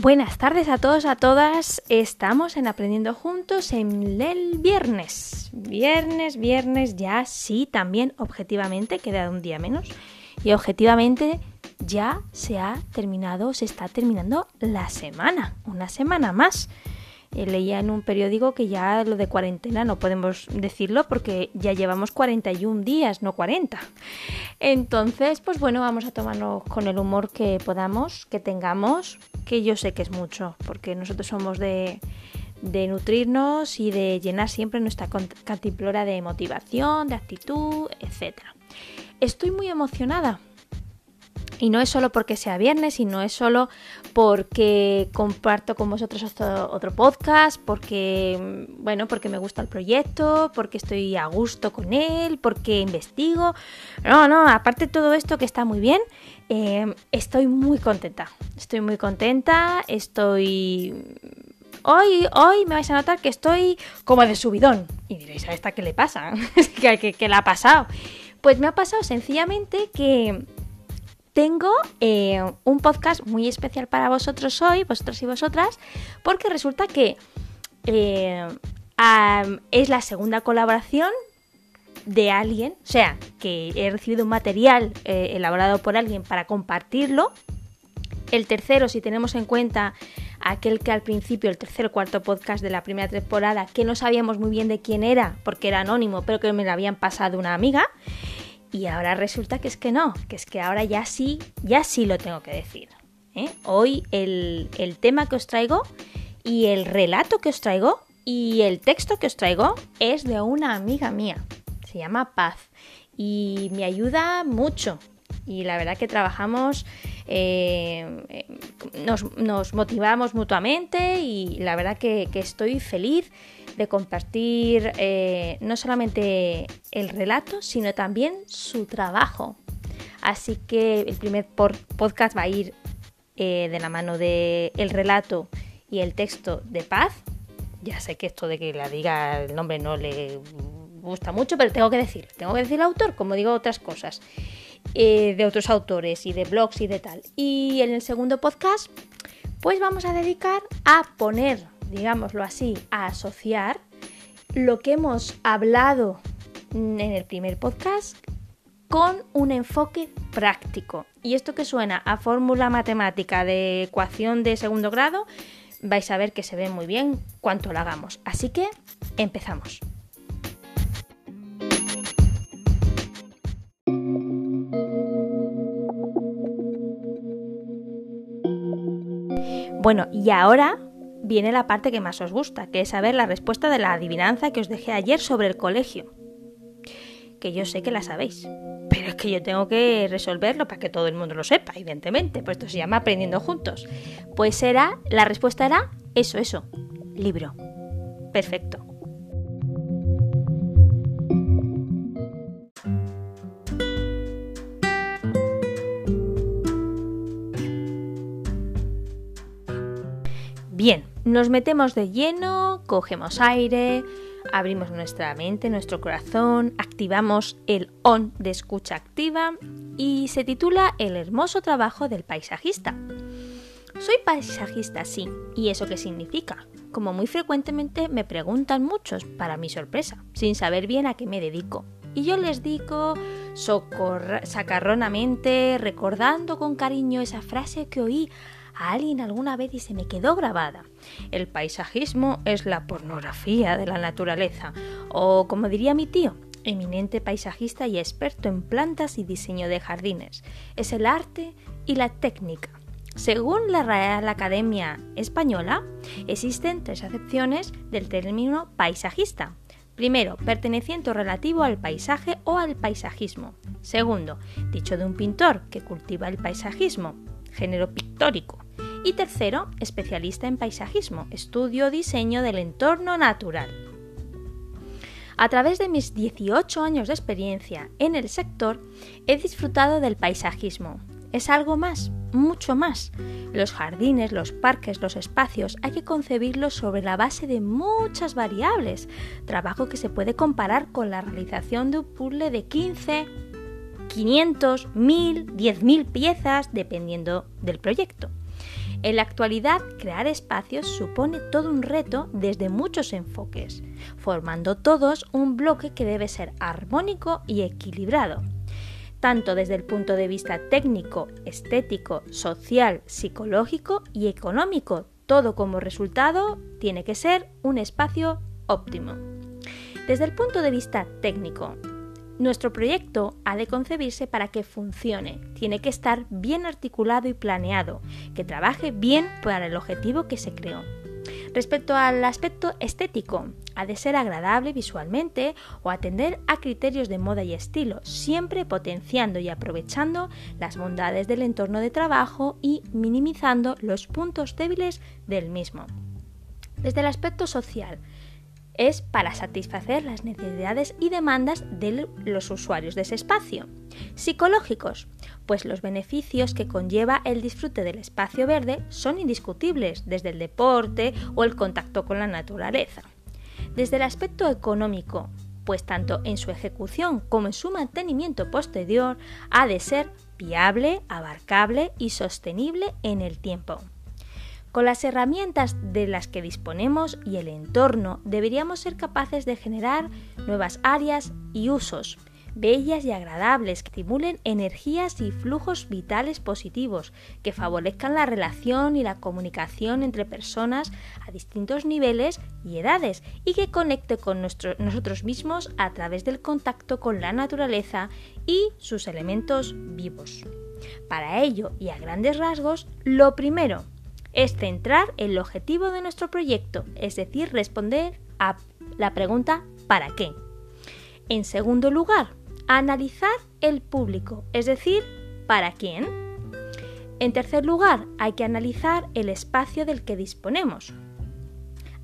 Buenas tardes a todos, a todas. Estamos en Aprendiendo Juntos en el viernes. Viernes, viernes, ya sí, también objetivamente, queda un día menos. Y objetivamente ya se ha terminado, se está terminando la semana, una semana más. Eh, leía en un periódico que ya lo de cuarentena no podemos decirlo porque ya llevamos 41 días, no 40. Entonces, pues bueno, vamos a tomarnos con el humor que podamos, que tengamos, que yo sé que es mucho, porque nosotros somos de, de nutrirnos y de llenar siempre nuestra cantimplora de motivación, de actitud, etc. Estoy muy emocionada y no es solo porque sea viernes, y no es solo porque comparto con vosotros otro, podcast, porque, bueno, porque me gusta el proyecto, porque estoy a gusto con él, porque investigo. No, no, aparte de todo esto que está muy bien, eh, estoy muy contenta. Estoy muy contenta, estoy... Hoy, hoy me vais a notar que estoy como de subidón. Y diréis, ¿a esta qué le pasa? ¿Qué, qué le ha pasado? Pues me ha pasado sencillamente que tengo eh, un podcast muy especial para vosotros hoy, vosotros y vosotras, porque resulta que eh, es la segunda colaboración de alguien, o sea, que he recibido un material eh, elaborado por alguien para compartirlo. El tercero, si tenemos en cuenta aquel que al principio, el tercer o cuarto podcast de la primera temporada, que no sabíamos muy bien de quién era, porque era anónimo, pero que me lo habían pasado una amiga. Y ahora resulta que es que no, que es que ahora ya sí, ya sí lo tengo que decir. ¿eh? Hoy el, tema que os traigo y el relato que os traigo y el texto que os traigo es de una amiga mía. Se llama Paz y me ayuda mucho. Y la verdad que trabajamos, eh, nos, motivamos mutuamente y la verdad que, que estoy feliz de compartir eh, no solamente el relato, sino también su trabajo. Así que el primer podcast va a ir eh, de la mano de el relato y el texto de Paz. Ya sé que esto de que la diga el nombre no le gusta mucho, pero tengo que decir, tengo que decir el autor, como digo otras cosas, eh, de otros autores y de blogs y de tal. Y en el segundo podcast, pues vamos a dedicar a poner digámoslo así, a asociar lo que hemos hablado en el primer podcast con un enfoque práctico. Y esto que suena a fórmula matemática de ecuación de segundo grado, vais a ver que se ve muy bien cuanto lo hagamos. Así que empezamos. Bueno, y ahora viene la parte que más os gusta, que es saber la respuesta de la adivinanza que os dejé ayer sobre el colegio. Que yo sé que la sabéis, pero es que yo tengo que resolverlo para que todo el mundo lo sepa, evidentemente, pues esto se llama aprendiendo juntos. Pues será, la respuesta era eso, eso, libro. Perfecto. Nos metemos de lleno, cogemos aire, abrimos nuestra mente, nuestro corazón, activamos el on de escucha activa y se titula El hermoso trabajo del paisajista. Soy paisajista, sí, ¿y eso qué significa? Como muy frecuentemente me preguntan muchos, para mi sorpresa, sin saber bien a qué me dedico. Y yo les digo sacarronamente, recordando con cariño esa frase que oí a alguien alguna vez y se me quedó grabada. El paisajismo es la pornografía de la naturaleza, o como diría mi tío, eminente paisajista y experto en plantas y diseño de jardines. Es el arte y la técnica. Según la Real Academia Española, existen tres acepciones del término paisajista. Primero, perteneciente o relativo al paisaje o al paisajismo. Segundo, dicho de un pintor que cultiva el paisajismo, género pictórico. Y tercero, especialista en paisajismo, estudio diseño del entorno natural. A través de mis 18 años de experiencia en el sector, he disfrutado del paisajismo. Es algo más, mucho más. Los jardines, los parques, los espacios hay que concebirlos sobre la base de muchas variables, trabajo que se puede comparar con la realización de un puzzle de 15, 500, 1000, 10.000 piezas, dependiendo del proyecto. En la actualidad, crear espacios supone todo un reto desde muchos enfoques, formando todos un bloque que debe ser armónico y equilibrado, tanto desde el punto de vista técnico, estético, social, psicológico y económico. Todo como resultado tiene que ser un espacio óptimo. Desde el punto de vista técnico, nuestro proyecto ha de concebirse para que funcione, tiene que estar bien articulado y planeado, que trabaje bien para el objetivo que se creó. Respecto al aspecto estético, ha de ser agradable visualmente o atender a criterios de moda y estilo, siempre potenciando y aprovechando las bondades del entorno de trabajo y minimizando los puntos débiles del mismo. Desde el aspecto social, es para satisfacer las necesidades y demandas de los usuarios de ese espacio. Psicológicos, pues los beneficios que conlleva el disfrute del espacio verde son indiscutibles, desde el deporte o el contacto con la naturaleza. Desde el aspecto económico, pues tanto en su ejecución como en su mantenimiento posterior ha de ser viable, abarcable y sostenible en el tiempo. Con las herramientas de las que disponemos y el entorno deberíamos ser capaces de generar nuevas áreas y usos, bellas y agradables, que estimulen energías y flujos vitales positivos, que favorezcan la relación y la comunicación entre personas a distintos niveles y edades y que conecte con nosotros mismos a través del contacto con la naturaleza y sus elementos vivos. Para ello, y a grandes rasgos, lo primero es centrar el objetivo de nuestro proyecto, es decir, responder a la pregunta ¿para qué? En segundo lugar, analizar el público, es decir, ¿para quién? En tercer lugar, hay que analizar el espacio del que disponemos.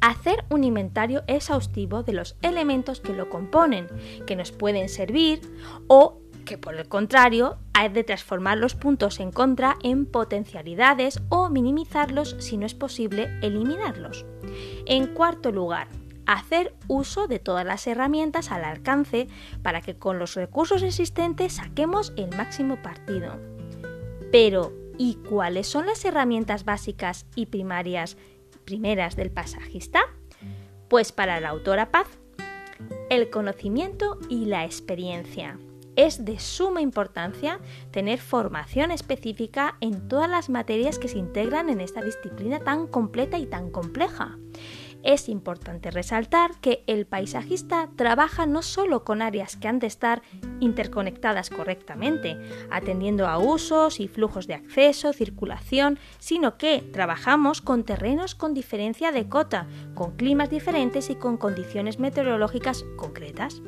Hacer un inventario exhaustivo de los elementos que lo componen, que nos pueden servir o que por el contrario hay de transformar los puntos en contra en potencialidades o minimizarlos si no es posible eliminarlos. En cuarto lugar, hacer uso de todas las herramientas al alcance para que con los recursos existentes saquemos el máximo partido. Pero, ¿y cuáles son las herramientas básicas y primarias primeras del pasajista? Pues para la autora Paz, el conocimiento y la experiencia. Es de suma importancia tener formación específica en todas las materias que se integran en esta disciplina tan completa y tan compleja. Es importante resaltar que el paisajista trabaja no solo con áreas que han de estar interconectadas correctamente, atendiendo a usos y flujos de acceso, circulación, sino que trabajamos con terrenos con diferencia de cota, con climas diferentes y con condiciones meteorológicas concretas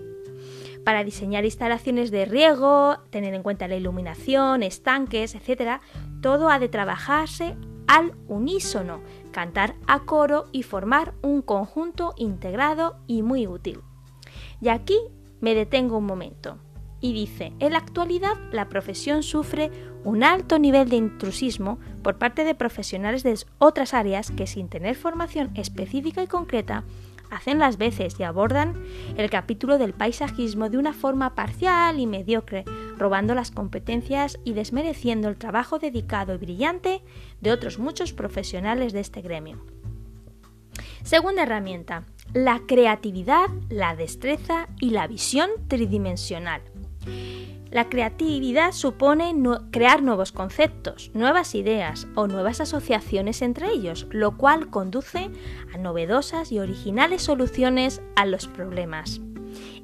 para diseñar instalaciones de riego, tener en cuenta la iluminación, estanques, etc., todo ha de trabajarse al unísono, cantar a coro y formar un conjunto integrado y muy útil. Y aquí me detengo un momento. Y dice, en la actualidad la profesión sufre un alto nivel de intrusismo por parte de profesionales de otras áreas que sin tener formación específica y concreta hacen las veces y abordan el capítulo del paisajismo de una forma parcial y mediocre, robando las competencias y desmereciendo el trabajo dedicado y brillante de otros muchos profesionales de este gremio. Segunda herramienta, la creatividad, la destreza y la visión tridimensional. La creatividad supone crear nuevos conceptos, nuevas ideas o nuevas asociaciones entre ellos, lo cual conduce a novedosas y originales soluciones a los problemas.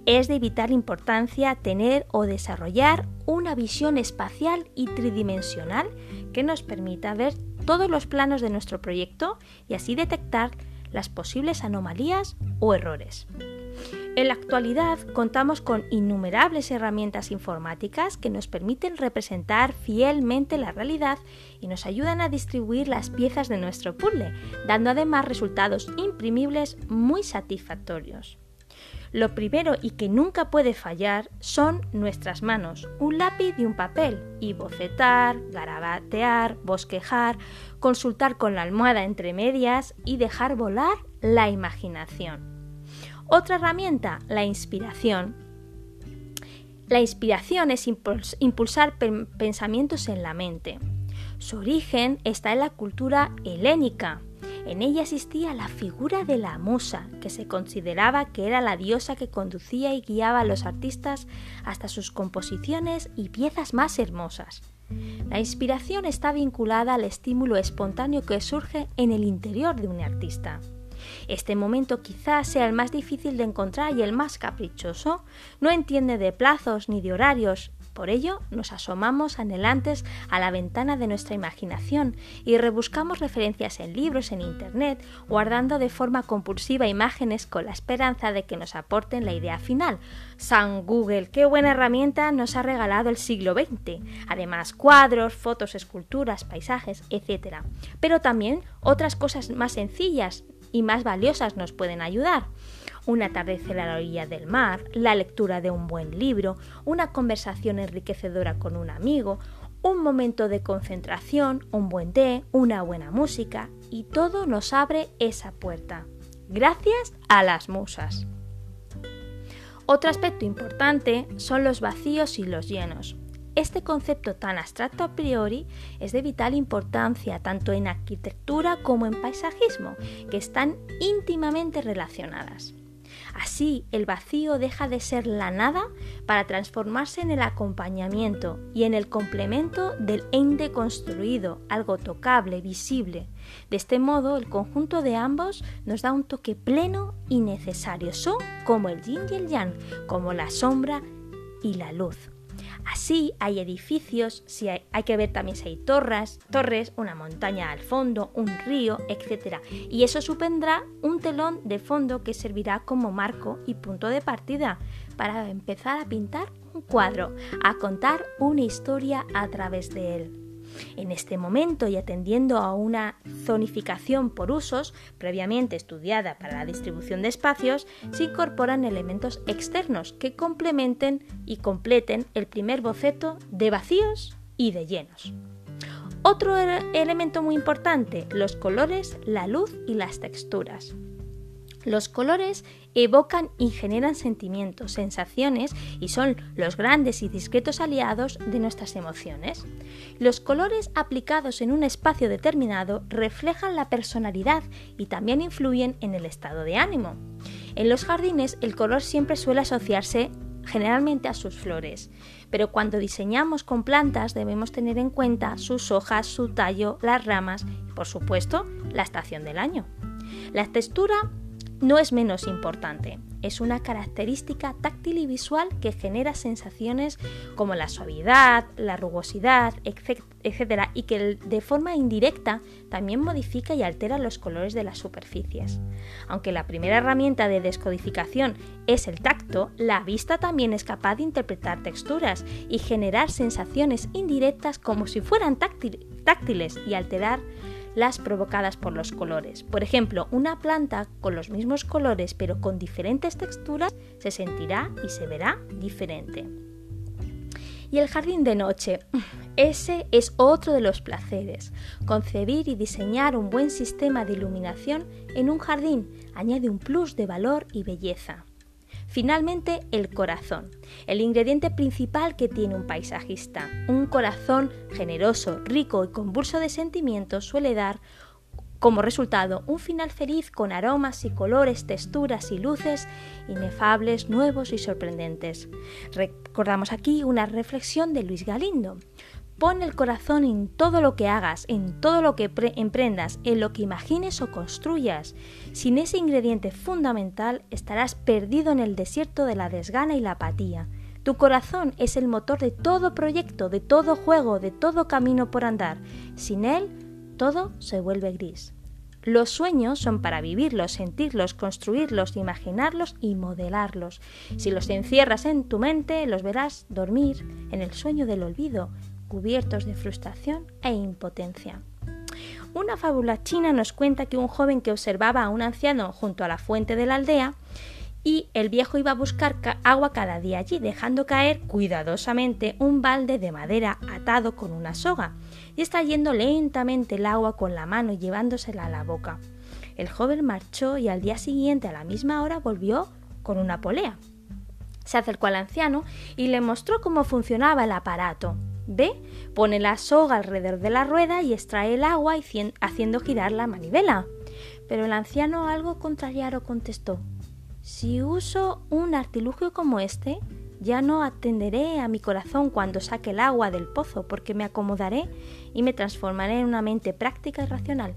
Es de vital importancia tener o desarrollar una visión espacial y tridimensional que nos permita ver todos los planos de nuestro proyecto y así detectar las posibles anomalías o errores. En la actualidad contamos con innumerables herramientas informáticas que nos permiten representar fielmente la realidad y nos ayudan a distribuir las piezas de nuestro puzzle, dando además resultados imprimibles muy satisfactorios. Lo primero y que nunca puede fallar son nuestras manos, un lápiz y un papel, y bocetar, garabatear, bosquejar, consultar con la almohada entre medias y dejar volar la imaginación. Otra herramienta, la inspiración. La inspiración es impulsar pensamientos en la mente. Su origen está en la cultura helénica. En ella existía la figura de la musa, que se consideraba que era la diosa que conducía y guiaba a los artistas hasta sus composiciones y piezas más hermosas. La inspiración está vinculada al estímulo espontáneo que surge en el interior de un artista. Este momento quizás sea el más difícil de encontrar y el más caprichoso. No entiende de plazos ni de horarios, por ello, nos asomamos anhelantes a la ventana de nuestra imaginación y rebuscamos referencias en libros, en Internet, guardando de forma compulsiva imágenes con la esperanza de que nos aporten la idea final. San Google, qué buena herramienta nos ha regalado el siglo XX. Además, cuadros, fotos, esculturas, paisajes, etc. Pero también otras cosas más sencillas y más valiosas nos pueden ayudar un atardecer a la orilla del mar, la lectura de un buen libro, una conversación enriquecedora con un amigo, un momento de concentración, un buen té, una buena música, y todo nos abre esa puerta. Gracias a las musas. Otro aspecto importante son los vacíos y los llenos. Este concepto tan abstracto a priori es de vital importancia tanto en arquitectura como en paisajismo, que están íntimamente relacionadas. Así, el vacío deja de ser la nada para transformarse en el acompañamiento y en el complemento del ente construido, algo tocable, visible. De este modo, el conjunto de ambos nos da un toque pleno y necesario. Son como el yin y el yang, como la sombra y la luz. Así hay edificios, si hay, que ver también si hay torres, torres, una montaña al fondo, un río, etc. Y eso supondrá un telón de fondo que servirá como marco y punto de partida para empezar a pintar un cuadro, a contar una historia a través de él. En este momento y atendiendo a una zonificación por usos previamente estudiada para la distribución de espacios, se incorporan elementos externos que complementen y completen el primer boceto de vacíos y de llenos. Otro elemento muy importante, los colores, la luz y las texturas. Los colores evocan y generan sentimientos, sensaciones y son los grandes y discretos aliados de nuestras emociones. Los colores aplicados en un espacio determinado reflejan la personalidad y también influyen en el estado de ánimo. En los jardines el color siempre suele asociarse generalmente a sus flores, pero cuando diseñamos con plantas debemos tener en cuenta sus hojas, su tallo, las ramas y por supuesto la estación del año. La textura no es menos importante. Es una característica táctil y visual que genera sensaciones como la suavidad, la rugosidad, etc. y que de forma indirecta también modifica y altera los colores de las superficies. Aunque la primera herramienta de descodificación es el tacto, la vista también es capaz de interpretar texturas y generar sensaciones indirectas como si fueran táctiles y alterar las provocadas por los colores. Por ejemplo, una planta con los mismos colores pero con diferentes texturas se sentirá y se verá diferente. Y el jardín de noche. Ese es otro de los placeres. Concebir y diseñar un buen sistema de iluminación en un jardín añade un plus de valor y belleza. Finalmente, el corazón, el ingrediente principal que tiene un paisajista. Un corazón generoso, rico y convulso de sentimientos suele dar como resultado un final feliz con aromas y colores, texturas y luces inefables, nuevos y sorprendentes. Recordamos aquí una reflexión de Luis Galindo. Pon el corazón en todo lo que hagas, en todo lo que emprendas, en lo que imagines o construyas. Sin ese ingrediente fundamental estarás perdido en el desierto de la desgana y la apatía. Tu corazón es el motor de todo proyecto, de todo juego, de todo camino por andar. Sin él, todo se vuelve gris. Los sueños son para vivirlos, sentirlos, construirlos, imaginarlos y modelarlos. Si los encierras en tu mente, los verás dormir en el sueño del olvido, cubiertos de frustración e impotencia. Una fábula china nos cuenta que un joven que observaba a un anciano junto a la fuente de la aldea y el viejo iba a buscar agua cada día allí, dejando caer cuidadosamente un balde de madera atado con una soga y extrayendo lentamente el agua con la mano y llevándosela a la boca. El joven marchó y al día siguiente a la misma hora volvió con una polea. Se acercó al anciano y le mostró cómo funcionaba el aparato. B. Pone la soga alrededor de la rueda y extrae el agua haciendo girar la manivela. Pero el anciano algo contrariado contestó Si uso un artilugio como este, ya no atenderé a mi corazón cuando saque el agua del pozo, porque me acomodaré y me transformaré en una mente práctica y racional.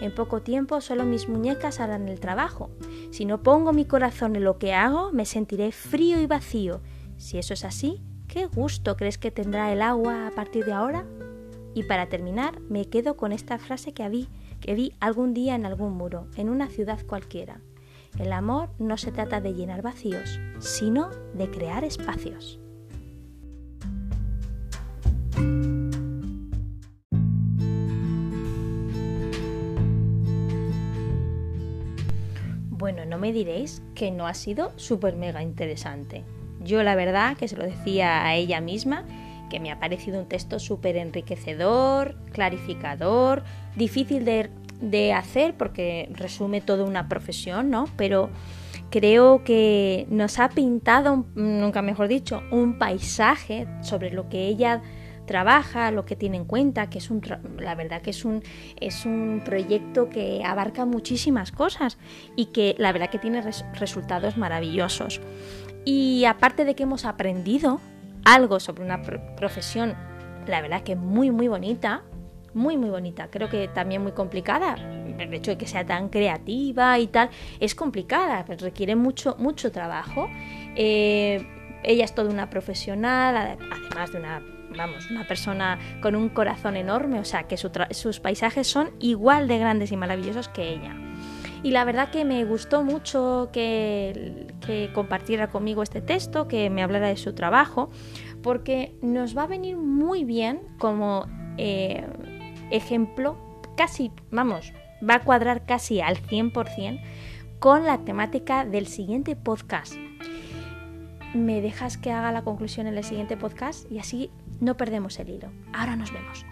En poco tiempo solo mis muñecas harán el trabajo. Si no pongo mi corazón en lo que hago, me sentiré frío y vacío. Si eso es así, ¿qué gusto crees que tendrá el agua a partir de ahora? Y para terminar, me quedo con esta frase que vi, que vi algún día en algún muro, en una ciudad cualquiera. El amor no se trata de llenar vacíos, sino de crear espacios. Bueno, no me diréis que no ha sido súper mega interesante. Yo la verdad que se lo decía a ella misma, que me ha parecido un texto súper enriquecedor, clarificador, difícil de de hacer porque resume toda una profesión, ¿no? Pero creo que nos ha pintado, nunca mejor dicho, un paisaje sobre lo que ella trabaja, lo que tiene en cuenta, que es un, la verdad que es un, es un proyecto que abarca muchísimas cosas y que la verdad que tiene resultados maravillosos. Y aparte de que hemos aprendido algo sobre una profesión, la verdad que muy, muy bonita, muy muy bonita, creo que también muy complicada. El hecho de que sea tan creativa y tal es complicada, requiere mucho mucho trabajo. Eh, ella es toda una profesional, además de una vamos, una persona con un corazón enorme, o sea que sus paisajes son igual de grandes y maravillosos que ella. Y la verdad que me gustó mucho que, compartiera conmigo este texto, que me hablara de su trabajo, porque nos va a venir muy bien como eh, ejemplo casi, vamos, va a cuadrar casi al 100% con la temática del siguiente podcast. ¿Me dejas que haga la conclusión en el siguiente podcast? Y así no perdemos el hilo. Ahora nos vemos.